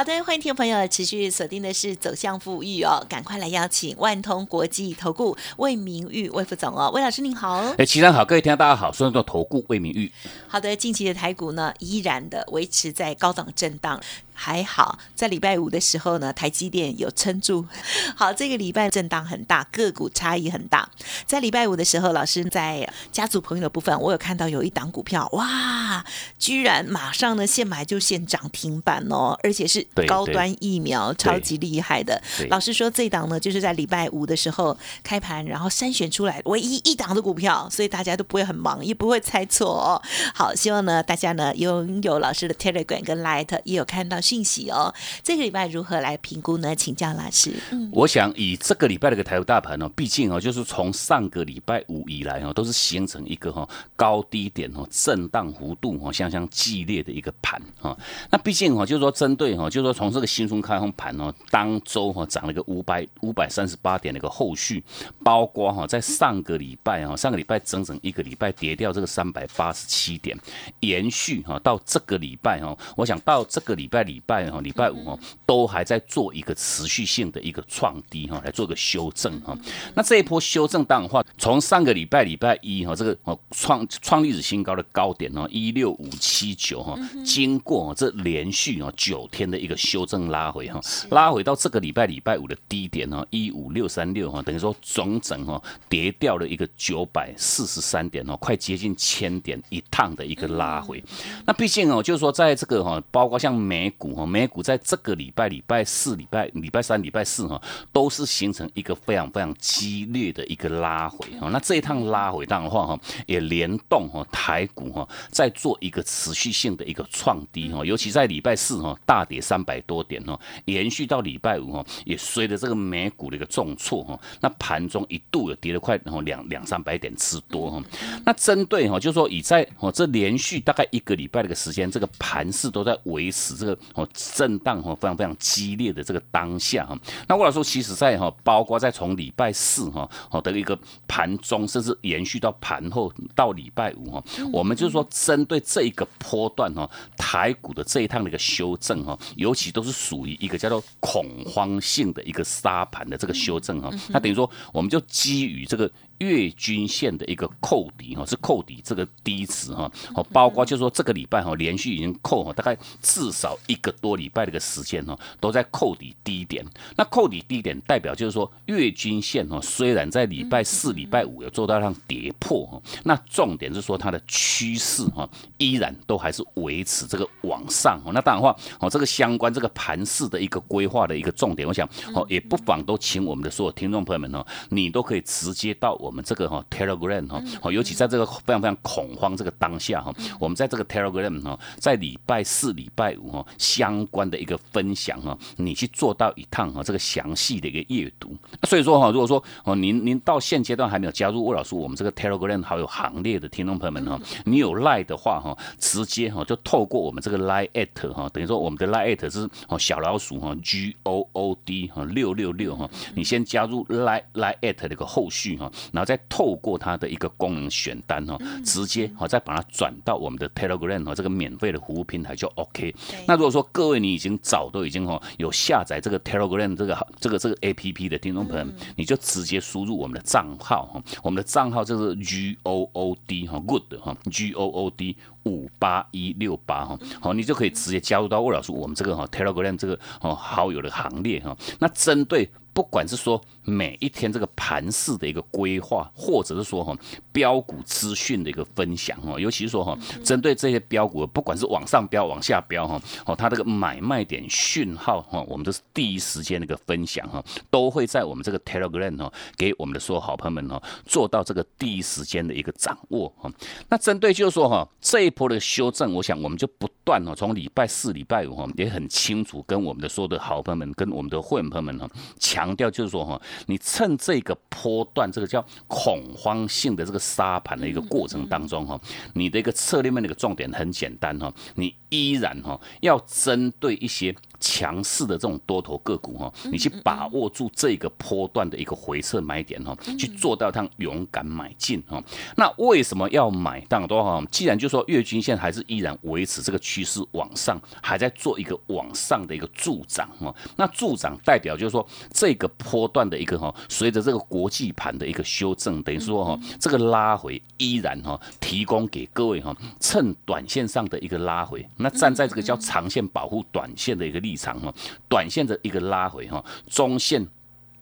好的，欢迎听众朋友持续锁定的是走向富裕哦，赶快来邀请万通国际投顾魏明玉魏副总哦，魏老师您好。哎，齐上好，各位听众大家好，说到投顾魏明玉。好的，近期的台股呢，依然的维持在高档震荡。还好，在礼拜五的时候呢，台积电有撑住。好，这个礼拜震荡很大，个股差异很大。在礼拜五的时候，老师在家族朋友的部分，我有看到有一档股票，哇，居然马上呢现买就现涨停板哦，而且是高端疫苗，超级厉害的。老师说这档呢，就是在礼拜五的时候开盘，然后筛选出来唯一一档的股票，所以大家都不会很忙，也不会猜错哦。好，希望呢大家呢拥有老师的 Telegram 跟 Light，也有看到。信息哦，这个礼拜如何来评估呢？请教老师。嗯，我想以这个礼拜的个台股大盘哦，毕竟哦，就是从上个礼拜五以来哦，都是形成一个哈高低点哦震荡幅度哦相当激烈的一个盘哈。那毕竟哈，就是说针对哈，就是说从这个新春开红盘哦，当周哈涨了个五百五百三十八点的一个后续，包括哈在上个礼拜哈，上个礼拜整整一个礼拜跌掉这个三百八十七点，延续哈到这个礼拜哈，我想到这个礼拜里。礼拜哈，礼拜五哈，都还在做一个持续性的一个创低哈，来做个修正哈。那这一波修正当的话，从上个礼拜礼拜一哈，这个哦创创历史新高的高点哦，一六五七九哈，经过这连续哦九天的一个修正拉回哈，拉回到这个礼拜礼拜五的低点哦，一五六三六哈，等于说整整哈跌掉了一个九百四十三点哦，快接近千点一趟的一个拉回。那毕竟哦，就是说在这个哈，包括像美股。美股在这个礼拜、礼拜四、礼拜礼拜三、礼拜四哈，都是形成一个非常非常激烈的一个拉回哈。那这一趟拉回当的话哈，也联动哈台股哈，在做一个持续性的一个创低哈。尤其在礼拜四哈，大跌三百多点哈，延续到礼拜五哈，也随着这个美股的一个重挫哈，那盘中一度有跌了快然后两两三百点之多哈。那针对哈，就是说以在哦这连续大概一个礼拜的一个时间，这个盘势都在维持这个。震荡哈非常非常激烈的这个当下哈，那我来说，其实在哈，包括在从礼拜四哈好的一个盘中，甚至延续到盘后到礼拜五哈，我们就是说针对这一个波段哈，台股的这一趟的一个修正哈，尤其都是属于一个叫做恐慌性的一个沙盘的这个修正哈，那等于说我们就基于这个。月均线的一个扣底哈，是扣底这个低值哈，哦，包括就是说这个礼拜哈，连续已经扣哈，大概至少一个多礼拜的一个时间哈，都在扣底低点。那扣底低点代表就是说月均线哈，虽然在礼拜四、礼拜五有做到让跌破哈，那重点是说它的趋势哈，依然都还是维持这个往上。那当然话哦，这个相关这个盘势的一个规划的一个重点，我想哦，也不妨都请我们的所有听众朋友们哦，你都可以直接到我。我们这个哈 Telegram 哈，哦，尤其在这个非常非常恐慌这个当下哈，我们在这个 Telegram 哈，在礼拜四、礼拜五哈，相关的一个分享哈，你去做到一趟哈，这个详细的一个阅读。所以说哈，如果说哦，您您到现阶段还没有加入魏老师我们这个 Telegram 好友行列的听众朋友们哈，你有 Line 的话哈，直接哈就透过我们这个 Line at 哈，等于说我们的 Line at 是哦小老鼠哈 G O O D 哈六六六哈，你先加入 Line Line at 的一个后续哈。然后再透过它的一个功能选单哈，直接哈再把它转到我们的 Telegram 哈这个免费的服务平台就 OK。那如果说各位你已经早都已经哈有下载这个 Telegram 这个这个这个 APP 的听众朋友，你就直接输入我们的账号哈，我们的账号就是 G O O D 哈 Good 哈 G O O D 五八一六八哈，好你就可以直接加入到魏老师我们这个哈 Telegram 这个哦好友的行列哈。那针对不管是说每一天这个盘势的一个规划，或者是说哈标股资讯的一个分享哦，尤其是说哈针对这些标股，不管是往上标、往下标哈，哦它这个买卖点讯号哈，我们都是第一时间的一个分享哈，都会在我们这个 Telegram 哈给我们的所有好朋友们哈做到这个第一时间的一个掌握哈。那针对就是说哈这一波的修正，我想我们就不断哈从礼拜四、礼拜五哈也很清楚跟我们的所有的好朋友们、跟我们的会员朋友们哈强。强调就是说哈，你趁这个波段，这个叫恐慌性的这个沙盘的一个过程当中哈，你的一个策略面的一个重点很简单哈，你依然哈要针对一些。强势的这种多头个股哈，你去把握住这个波段的一个回撤买点哈，去做到它勇敢买进哈。那为什么要买？当然都哈，既然就说月均线还是依然维持这个趋势往上，还在做一个往上的一个助长哈。那助长代表就是说这个波段的一个哈，随着这个国际盘的一个修正，等于说哈，这个拉回依然哈，提供给各位哈，趁短线上的一个拉回，那站在这个叫长线保护短线的一个立。立场哈，短线的一个拉回哈，中线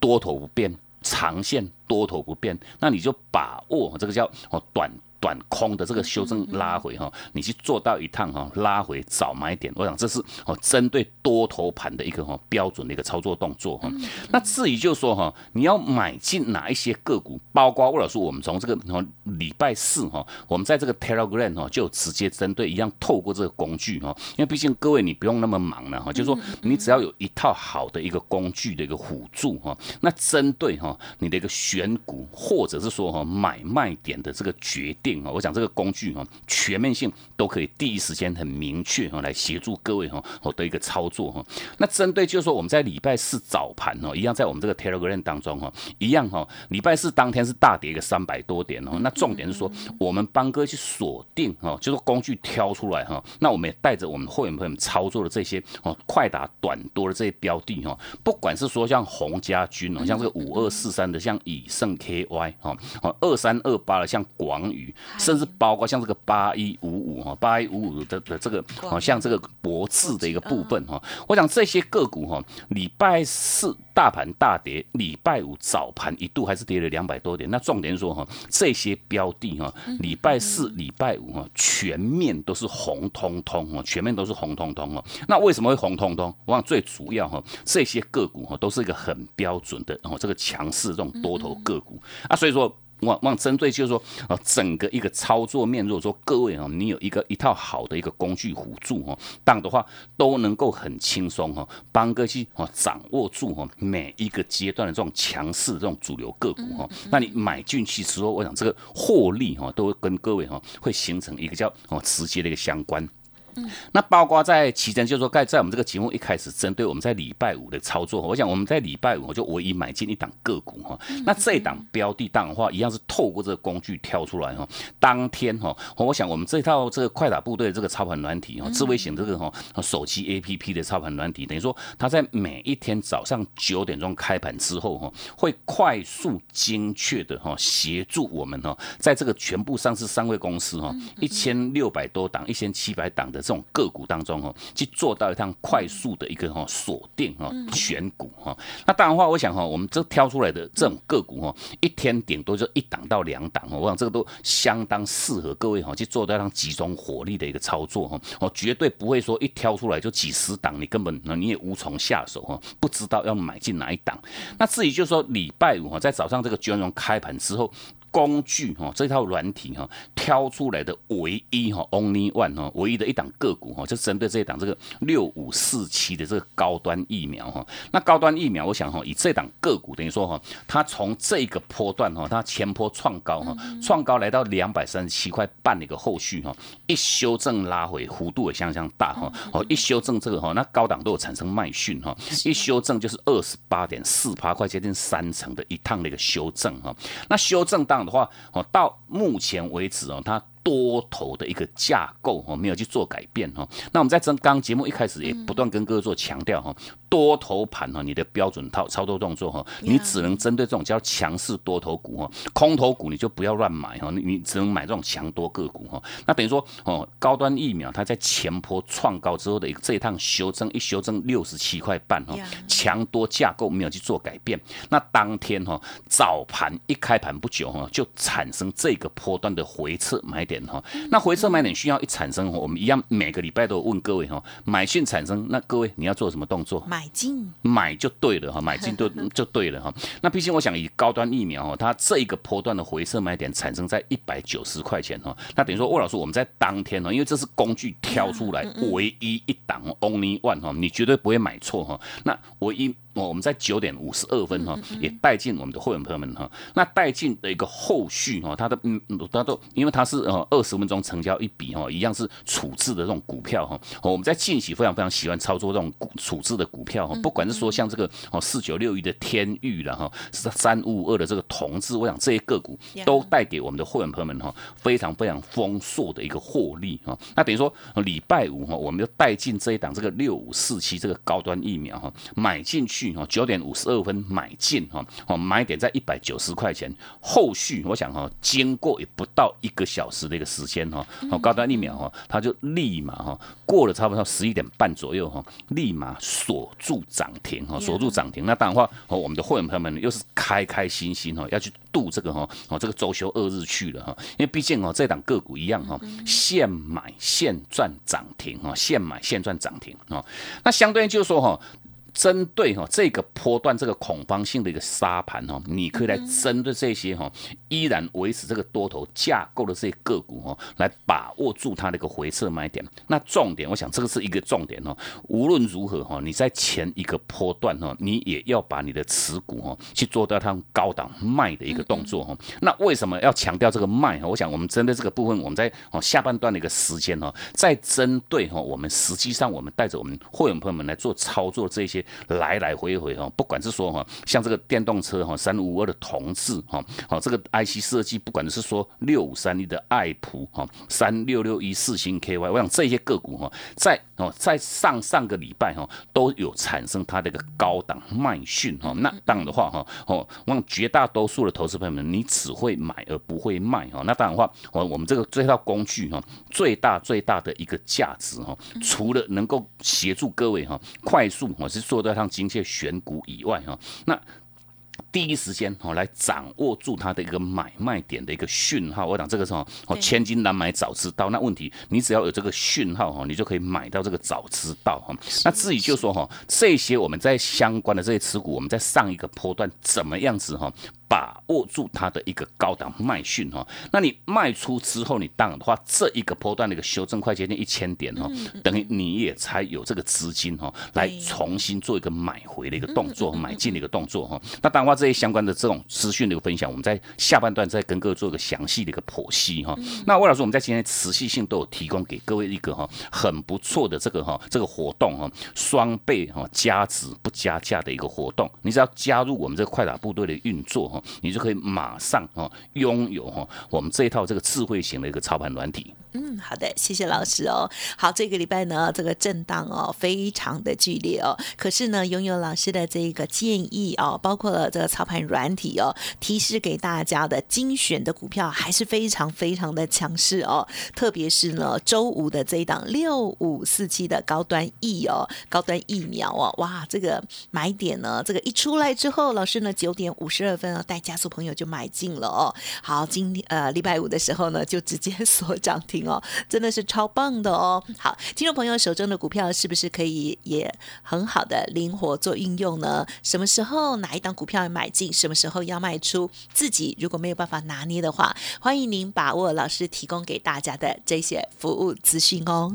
多头不变，长线多头不变，那你就把握这个叫哦短。短空的这个修正拉回哈，你去做到一趟哈，拉回早买点，我想这是哦针对多头盘的一个哈标准的一个操作动作哈。那至于就是说哈，你要买进哪一些个股，包括魏老师，我们从这个礼拜四哈，我们在这个 Telegram 哈就直接针对一样透过这个工具哈，因为毕竟各位你不用那么忙了哈，就是说你只要有一套好的一个工具的一个辅助哈，那针对哈你的一个选股或者是说哈买卖点的这个决定。我讲这个工具哈，全面性都可以第一时间很明确哈，来协助各位哈，我的一个操作哈。那针对就是说我们在礼拜四早盘哦，一样在我们这个 Telegram 当中哈，一样哈，礼拜四当天是大跌一个三百多点哦。那重点是说，我们帮哥去锁定哈，就是工具挑出来哈，那我们也带着我们会员朋友们操作的这些哦，快打短多的这些标的哈，不管是说像洪家军哦，像这个五二四三的像以盛 KY 哈，哦二三二八的像广宇。甚至包括像这个八一五五哈，八一五五的的这个，好像这个博智的一个部分哈，我想这些个股哈，礼拜四大盘大跌，礼拜五早盘一度还是跌了两百多点。那重点说哈，这些标的哈，礼拜四、礼拜五哈，全面都是红彤彤哈，全面都是红彤彤哦。那为什么会红彤彤？我想最主要哈，这些个股哈，都是一个很标准的哦，这个强势这种多头个股啊，所以说。往往针对就是说，啊，整个一个操作面，如果说各位啊，你有一个一套好的一个工具辅助哈，当的话都能够很轻松哈，帮各位啊掌握住哈每一个阶段的这种强势这种主流个股哈，那你买进去之后，我想这个获利哈，都会跟各位哈会形成一个叫哦直接的一个相关。那包括在期间，就是说，在在我们这个节目一开始，针对我们在礼拜五的操作，我想我们在礼拜五我就唯一买进一档个股哈。那这一档标的档的话，一样是透过这个工具挑出来哈。当天哈，我想我们这套这个快打部队这个操盘软体哈，智慧型这个哈手机 A P P 的操盘软体，等于说它在每一天早上九点钟开盘之后哈，会快速精确的哈协助我们哈，在这个全部上市三位公司哈一千六百多档、一千七百档的。这种个股当中哈，去做到一趟快速的一个哈锁定哈选股哈。那当然话，我想哈，我们这挑出来的这种个股哈，一天顶多就一档到两档哈。我想这个都相当适合各位哈去做到一趟集中火力的一个操作哈。哦，绝对不会说一挑出来就几十档，你根本你也无从下手哈，不知道要买进哪一档。那至于就是说礼拜五哈，在早上这个金融开盘之后。工具哈，这套软体哈，挑出来的唯一哈，only one 哈，唯一的一档个股哈，就针对这一档这个六五四七的这个高端疫苗哈。那高端疫苗，我想哈，以这档个股等于说哈，它从这个波段哈，它前波创高哈，创高来到两百三十七块半的一个后续哈，一修正拉回幅度也相当大哈。哦，一修正这个哈，那高档都有产生卖讯哈，一修正就是二十八点四八块，接近三成的一趟的一个修正哈。那修正到的话，哦，到目前为止哦，它。多头的一个架构哦，没有去做改变哈。那我们在刚刚节目一开始也不断跟各位做强调哈，多头盘哈，你的标准套操作动作哈，你只能针对这种叫强势多头股哈，空头股你就不要乱买哈，你你只能买这种强多个股哈。那等于说哦，高端疫苗它在前坡创高之后的一个这一趟修正，一修正六十七块半哈，强多架构没有去做改变，那当天哈早盘一开盘不久哈，就产生这个波段的回撤买点。哈，那回撤买点需要一产生，我们一样每个礼拜都问各位哈，买讯产生，那各位你要做什么动作？买进，买就对了哈，买进就就对了哈。那毕竟我想以高端疫苗哈，它这一个波段的回撤买点产生在一百九十块钱哈，那等于说魏老师我们在当天呢，因为这是工具挑出来唯一一档 only one 哈，你绝对不会买错哈。那唯一。我们在九点五十二分哈，也带进我们的会员朋友们哈。那带进的一个后续哈，它的嗯，它都因为它是呃二十分钟成交一笔哈，一样是处置的这种股票哈。我们在近期非常非常喜欢操作这种股处置的股票哈，不管是说像这个哦四九六一的天域了哈，是三五五二的这个同志，我想这些个股都带给我们的会员朋友们哈非常非常丰硕的一个获利哈。那等于说礼拜五哈，我们就带进这一档这个六五四七这个高端疫苗哈，买进去哈，九点五十二分买进哈，哦买点在一百九十块钱，后续我想哈，经过也不到一个小时的一个时间哈，哦高端疫苗哈，它就立马哈过了差不多十一点半左右哈，立马锁住涨停哈，锁住涨停。那当然话哦，我们的会员朋友们又是开开心心哈，要去度这个哈，哦这个周休二日去了哈，因为毕竟哦这档个股一样哈，现买现赚涨停哈，现买现赚涨停啊。那相对就是说哈。针对哈这个波段这个恐慌性的一个沙盘哈，你可以来针对这些哈依然维持这个多头架构的这些个股哈，来把握住它的一个回撤买点。那重点，我想这个是一个重点哦。无论如何哈，你在前一个波段哈，你也要把你的持股哈去做到它高档卖的一个动作哈。那为什么要强调这个卖哈？我想我们针对这个部分，我们在哦下半段的一个时间哈，在针对哈我们实际上我们带着我们会员朋友们来做操作这些。来来回回哈，不管是说哈，像这个电动车哈，三五二的同志哈，好这个 IC 设计，不管是说六五三一的爱普哈，三六六一四星 KY，我想这些个股哈，在哦在上上个礼拜哈，都有产生它的一个高档卖讯哈。那当然的话哈，哦，我想绝大多数的投资朋友们，你只会买而不会卖哈。那当然的话，我我们这个这套工具哈，最大最大的一个价值哈，除了能够协助各位哈快速我是说。做到像精确选股以外哈，那第一时间哦来掌握住它的一个买卖点的一个讯号，我讲这个是哦千金难买早知道。那问题你只要有这个讯号哈，你就可以买到这个早知道哈。那至于就说哈，这些我们在相关的这些持股，我们在上一个波段怎么样子哈？把握住它的一个高档卖讯哈，那你卖出之后，你当然的话，这一个波段的一个修正快接近一千点哈，等于你也才有这个资金哈，来重新做一个买回的一个动作，买进的一个动作哈。那当然话，这些相关的这种资讯的一个分享，我们在下半段再跟各位做一个详细的一个剖析哈。那魏老师，我们在今天持续性都有提供给各位一个哈很不错的这个哈这个活动哈，双倍哈加值不加价的一个活动，你只要加入我们这个快打部队的运作哈。你就可以马上哈拥有哈我们这一套这个智慧型的一个操盘软体。嗯，好的，谢谢老师哦。好，这个礼拜呢，这个震荡哦非常的剧烈哦。可是呢，拥有老师的这个建议哦，包括了这个操盘软体哦，提示给大家的精选的股票还是非常非常的强势哦。特别是呢，周五的这一档六五四七的高端疫哦，高端疫苗哦，哇，这个买点呢，这个一出来之后，老师呢九点五十二分啊，带加速朋友就买进了哦。好，今天呃礼拜五的时候呢，就直接锁涨停。哦，真的是超棒的哦！好，听众朋友手中的股票是不是可以也很好的灵活做运用呢？什么时候哪一档股票买进，什么时候要卖出？自己如果没有办法拿捏的话，欢迎您把握老师提供给大家的这些服务资讯哦。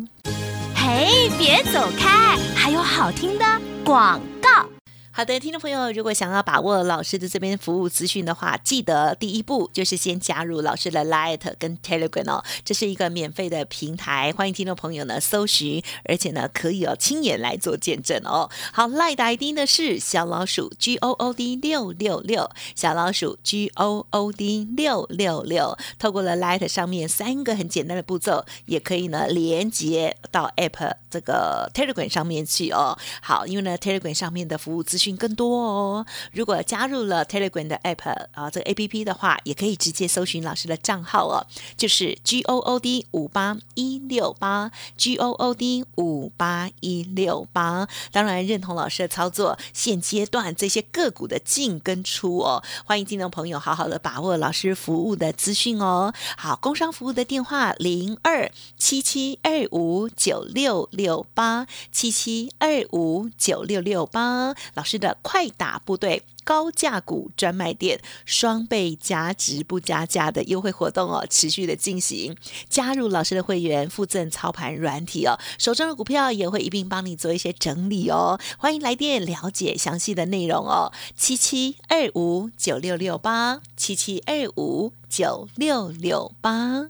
嘿，别走开，还有好听的广告。好的，听众朋友，如果想要把握老师的这边服务资讯的话，记得第一步就是先加入老师的 Light 跟 Telegram 哦，这是一个免费的平台，欢迎听众朋友呢搜寻，而且呢可以哦亲眼来做见证哦。好，Light ID 呢是小老鼠 G O O D 六六六，小老鼠 G O O D 六六六，透过了 Light 上面三个很简单的步骤，也可以呢连接到 App 这个 Telegram 上面去哦。好，因为呢 Telegram 上面的服务资讯。更多哦！如果加入了 Telegram 的 App 啊，这个 A P P 的话，也可以直接搜寻老师的账号哦，就是 G O O D 五八一六八 G O O D 五八一六八。当然认同老师的操作，现阶段这些个股的进跟出哦，欢迎听众朋友好好的把握老师服务的资讯哦。好，工商服务的电话零二七七二五九六六八七七二五九六六八，老师。师的快打部队高价股专卖店双倍加值不加价的优惠活动哦，持续的进行。加入老师的会员，附赠操盘软体哦，手中的股票也会一并帮你做一些整理哦。欢迎来电了解详细的内容哦，七七二五九六六八七七二五九六六八。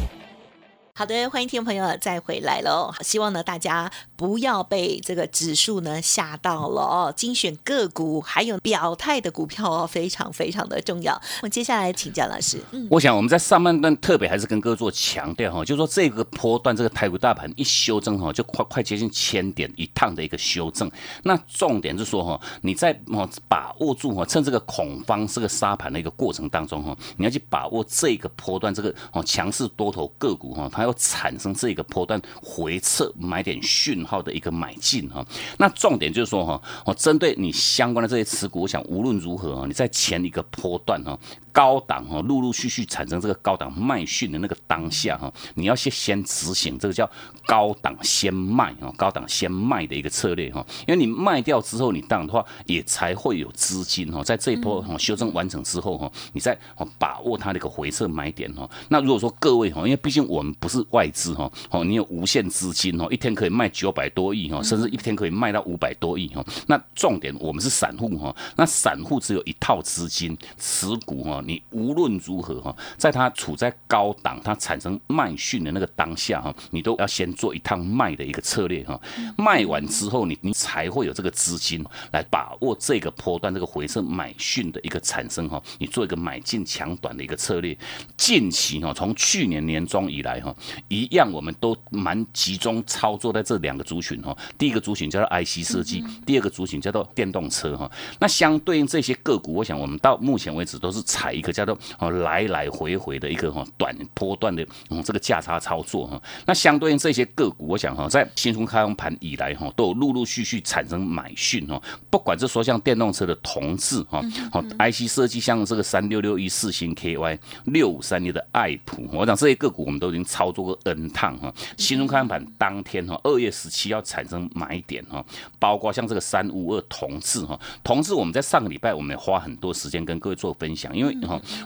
好的，欢迎听众朋友再回来喽。希望呢大家不要被这个指数呢吓到了哦。精选个股还有表态的股票哦，非常非常的重要。我接下来请教老师，嗯，我想我们在上半段特别还是跟各位做强调哈，就是说这个波段这个台股大盘一修正哈，就快快接近千点一趟的一个修正。那重点是说哈，你在哦把握住哈，趁这个恐慌这个沙盘的一个过程当中哈，你要去把握这个波段这个哦强势多头个股哈。它还要产生这个波段回撤买点讯号的一个买进哈，那重点就是说哈，我针对你相关的这些持股，我想无论如何啊，你在前一个波段哈。高档哈，陆陆续续产生这个高档卖讯的那个当下哈，你要先先执行这个叫高档先卖哈，高档先卖的一个策略哈，因为你卖掉之后，你当然的话也才会有资金哈，在这一波哈修正完成之后哈，你再把握它的一个回撤买点哈。那如果说各位哈，因为毕竟我们不是外资哈，哦，你有无限资金哦，一天可以卖九百多亿哈，甚至一天可以卖到五百多亿哈。那重点我们是散户哈，那散户只有一套资金持股哈。你无论如何哈，在它处在高档，它产生卖讯的那个当下哈，你都要先做一趟卖的一个策略哈。卖完之后，你你才会有这个资金来把握这个波段这个回撤买讯的一个产生哈。你做一个买进抢短的一个策略。近期哈，从去年年中以来哈，一样我们都蛮集中操作在这两个族群哈。第一个族群叫做 IC 设计，第二个族群叫做电动车哈。那相对应这些个股，我想我们到目前为止都是采。一个叫做哦来来回回的一个哈短波段的嗯这个价差操作哈，那相对应这些个股，我想哈在新春开盘以来哈都有陆陆续续产生买讯哈，不管是说像电动车的同志哈，好 IC 设计像这个三六六一四星 KY 六五三六的爱普，我想这些个股我们都已经操作过 N 趟哈，新春开盘当天哈二月十七要产生买点哈，包括像这个三五二同志哈，同志我们在上个礼拜我们也花很多时间跟各位做分享，因为。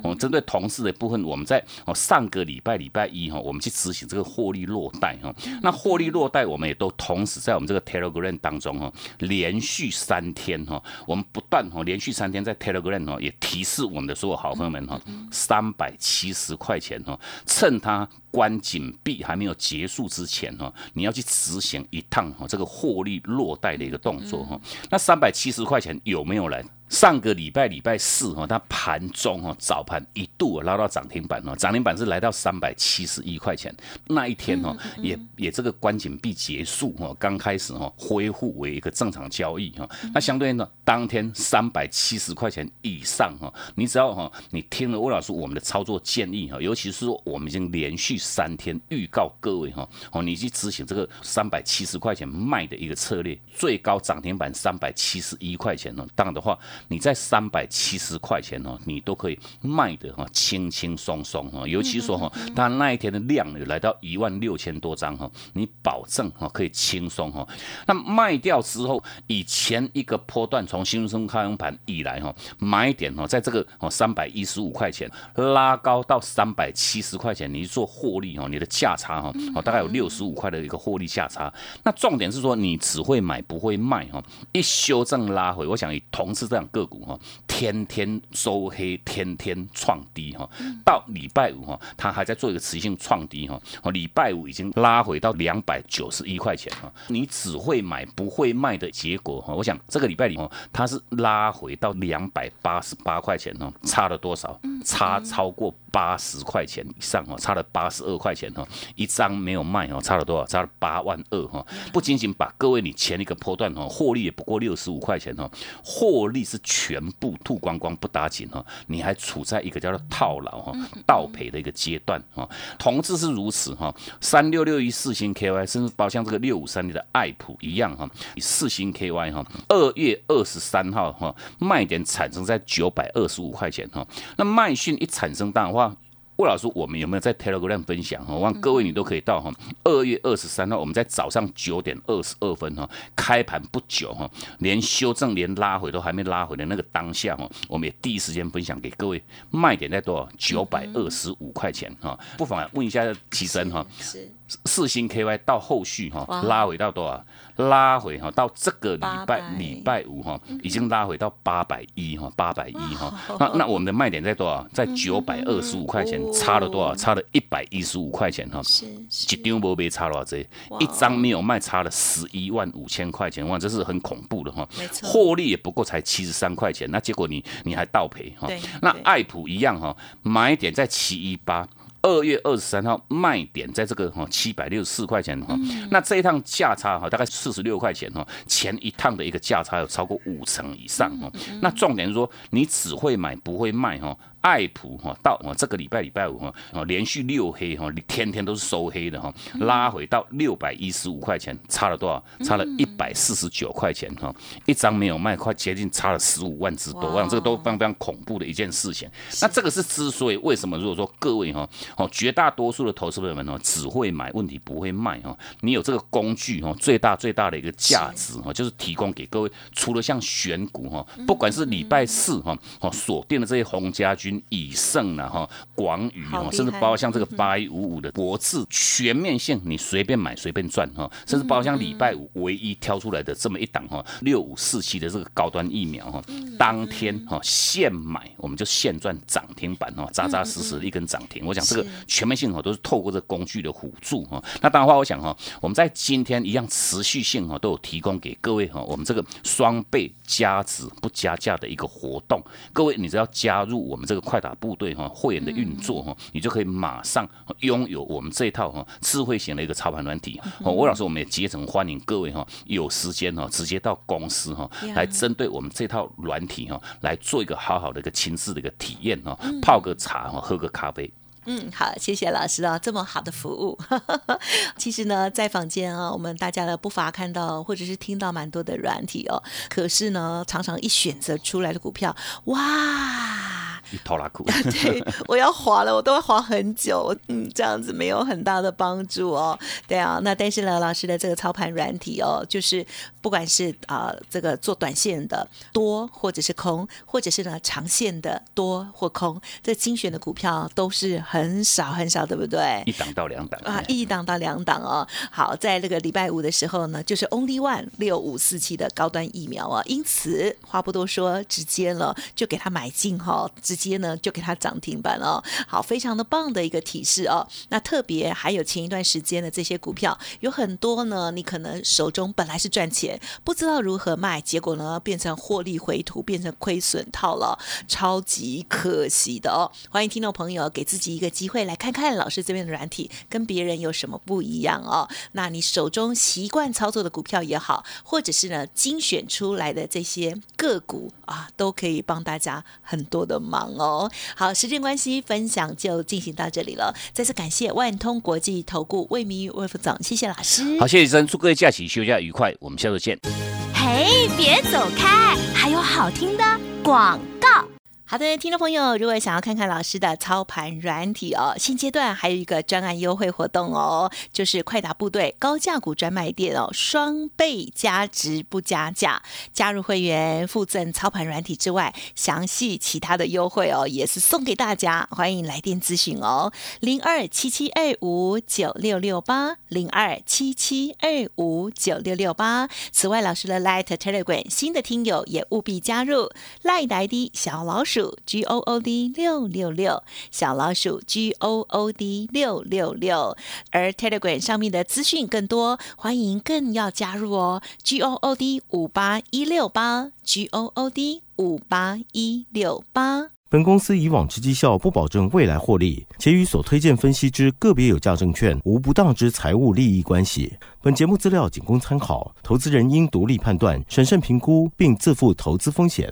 我们针对同事的部分，我们在哦上个礼拜礼拜一哈，我们去执行这个获利落袋哈。那获利落袋，我们也都同时在我们这个 Telegram 当中哈，连续三天哈，我们不断哈连续三天在 Telegram 哈也提示我们的所有好朋友们哈，三百七十块钱哈，趁它关紧闭还没有结束之前哈，你要去执行一趟哈这个获利落袋的一个动作哈。那三百七十块钱有没有来？上个礼拜礼拜四哈，它盘中哈早盘一度拉到涨停板哦，涨停板是来到三百七十一块钱。那一天哈，也也这个关紧闭结束哈，刚开始哈恢复为一个正常交易哈。那相对应呢，当天三百七十块钱以上哈，你只要哈你听了魏老师我们的操作建议哈，尤其是说我们已经连续三天预告各位哈，哦你去执行这个三百七十块钱卖的一个策略，最高涨停板三百七十一块钱呢，当然的话。你在三百七十块钱哦，你都可以卖的哈，轻轻松松哈。尤其说哈，它那一天的量有，来到一万六千多张哈，你保证哈可以轻松哈。那卖掉之后，以前一个波段从新生开盘以来哈，买点哈，在这个哦三百一十五块钱拉高到三百七十块钱，你做获利哈，你的价差哈，哦大概有六十五块的一个获利价差。那重点是说，你只会买不会卖哈，一修正拉回，我想以同时这样。个股哈，天天收黑，天天创低哈，到礼拜五哈，它还在做一个持续性创低哈，礼拜五已经拉回到两百九十一块钱哈，你只会买不会卖的结果哈，我想这个礼拜里哦，它是拉回到两百八十八块钱哦，差了多少？差超过八十块钱以上哦，差了八十二块钱哈，一张没有卖哦，差了多少？差了八万二哈，不仅仅把各位你前一个波段哦，获利也不过六十五块钱哦，获利是。全部吐光光不打紧哈，你还处在一个叫做套牢哈、倒赔的一个阶段哈。同志是如此哈，三六六一四星 KY，甚至包括像这个六五三零的爱普一样哈，四星 KY 哈，二月二十三号哈，卖点产生在九百二十五块钱哈。那卖讯一产生的话，魏老师，我们有没有在 Telegram 分享哈？我望各位你都可以到哈。二月二十三号，我们在早上九点二十二分哈，开盘不久哈，连修正连拉回都还没拉回的那个当下哈，我们也第一时间分享给各位，卖点在多少？九百二十五块钱哈。不妨问一下齐生哈，是四星 KY 到后续哈哇。拉回到多少？拉回哈到这个礼拜800礼拜五哈，已经拉回到八百一哈，八百一哈。那那我们的卖点在多少？在九百二十五块钱，差了多少？差了一百一十五块钱哈。是一张没被差了这哇。一张没有卖，差了十一万五千块钱，哇，这是很恐怖的哈。获利也不过才七十三块钱，那结果你你还倒赔哈。那爱普一样哈，买点在七一八。二月二十三号卖点在这个哈七百六十四块钱哈，那这一趟价差哈大概四十六块钱哈，前一趟的一个价差有超过五成以上哈。那重点是说你只会买不会卖哈，爱普哈到哦这个礼拜礼拜五哈哦连续六黑哈，天天都是收黑的哈，拉回到六百一十五块钱，差了多少？差了一百四十九块钱哈，一张没有卖，快接近差了十五万之多，哇。我想这个都非常非常恐怖的一件事情。那这个是之所以为什么如果说各位哈哦绝大多数的投资朋友们哦只会买问题不会卖哈，你有这个工具哈最大最大的一个价值哈就是提供给各位，除了像选股哈，不管是礼拜四哈哦锁定的这些红家军、以盛啊哈、广宇哈，甚至包括像这个八一五五的博智全面性，你随便买随便赚哈，甚至包括像礼拜五唯一挑出来的这么一档哈六五四七的这个高端疫苗哈，当天哈现买我们就现赚涨停板哈，扎扎实实的一根涨停。我想这个全面性哈都是透过这个工具的辅助哈。那当然话，我想哈我们在今天一样持续性哈都有提供给各位哈我们这个双倍加值不加价的一个活动。各位，你只要加入我们这个快打部队哈会员的运作哈，你就可以马上拥有我们这一套哈智慧型的一个操盘软体。哦，魏老师，我们也竭诚欢迎各位哈有时间哈直接到公司哈呀来针对我们这套软体哈来做一个好好的一个亲自的一个体验哈，泡个茶哈，喝个咖啡。嗯，好，谢谢老师啊，这么好的服务。其实呢，在坊间啊，我们大家呢不乏看到或者是听到蛮多的软体哦，可是呢，常常一选择出来的股票，哇！一拖拉裤，对，我要滑了，我都会滑很久，嗯，这样子没有很大的帮助哦。对啊，那但是呢，老师的这个操盘软体哦，就是不管是啊、这个做短线的多或者是空，或者是呢长线的多或空，这精选的股票都是很少很少，对不对？一档到两档啊，一档到两档哦。好，在这个礼拜五的时候呢，就是 Only One 六五四七的高端疫苗啊，因此话不多说，直接了就给他买进哈、直接呢就给它涨停板哦。好，非常的棒的一个提示哦。那特别还有前一段时间的这些股票，有很多呢，你可能手中本来是赚钱，不知道如何卖，结果呢变成获利回吐，变成亏损套牢，超级可惜的哦。欢迎听众朋友给自己一个机会来看看老师这边的软体跟别人有什么不一样哦。那你手中习惯操作的股票也好，或者是呢精选出来的这些个股啊，都可以帮大家很多的忙哦。好，时间关系，分享就进行到这里了。再次感谢万通国际投顾魏明玉魏副总，谢谢老师。好，谢谢医生，祝各位假期休假愉快，我们下周见。嘿，别走开，还有好听的广告。好的，听众朋友，如果想要看看老师的操盘软体哦，现阶段还有一个专案优惠活动哦，就是快打部队高价股专卖店哦，双倍加值不加价，加入会员附赠操盘软体之外，详细其他的优惠哦，也是送给大家，欢迎来电咨询哦，零二七七二五九六六八零二七七二五九六六八。此外，老师的 Light Telegram 新的听友也务必加入 Light ID 小老鼠 G O O D 六六六，小老鼠 G O O D 六六六。而 Telegram 上面的资讯更多，欢迎更要加入哦，G O O D 五八一六八 G O O D 五八一六八。本公司以往之绩效不保证未来获利，且与所推荐分析之个别有价证券无不当之财务利益关系。本节目资料仅供参考，投资人应独立判断、审慎评估，并自负投资风险。